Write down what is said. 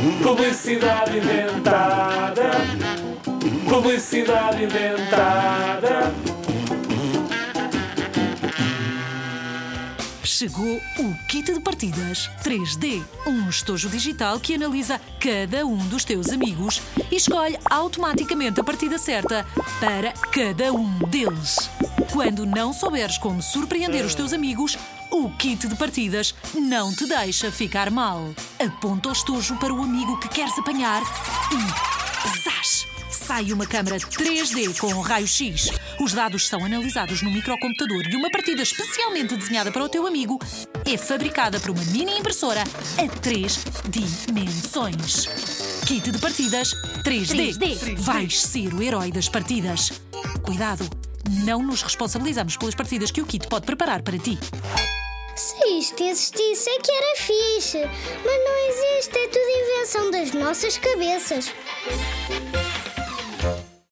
Publicidade inventada. Publicidade inventada. Chegou o kit de partidas 3D, um estojo digital que analisa cada um dos teus amigos e escolhe automaticamente a partida certa para cada um deles. Quando não souberes como surpreender os teus amigos, o kit de partidas não te deixa ficar mal. Aponta o estojo para o amigo que queres apanhar e. Zás! Sai uma câmara 3D com raio-x. Os dados são analisados no microcomputador e uma partida especialmente desenhada para o teu amigo é fabricada por uma mini impressora a três dimensões. Kit de partidas 3D. 3D. Vais ser o herói das partidas. Cuidado, não nos responsabilizamos pelas partidas que o kit pode preparar para ti. Se isto existisse é que era fixe. Mas não existe, é tudo invenção das nossas cabeças.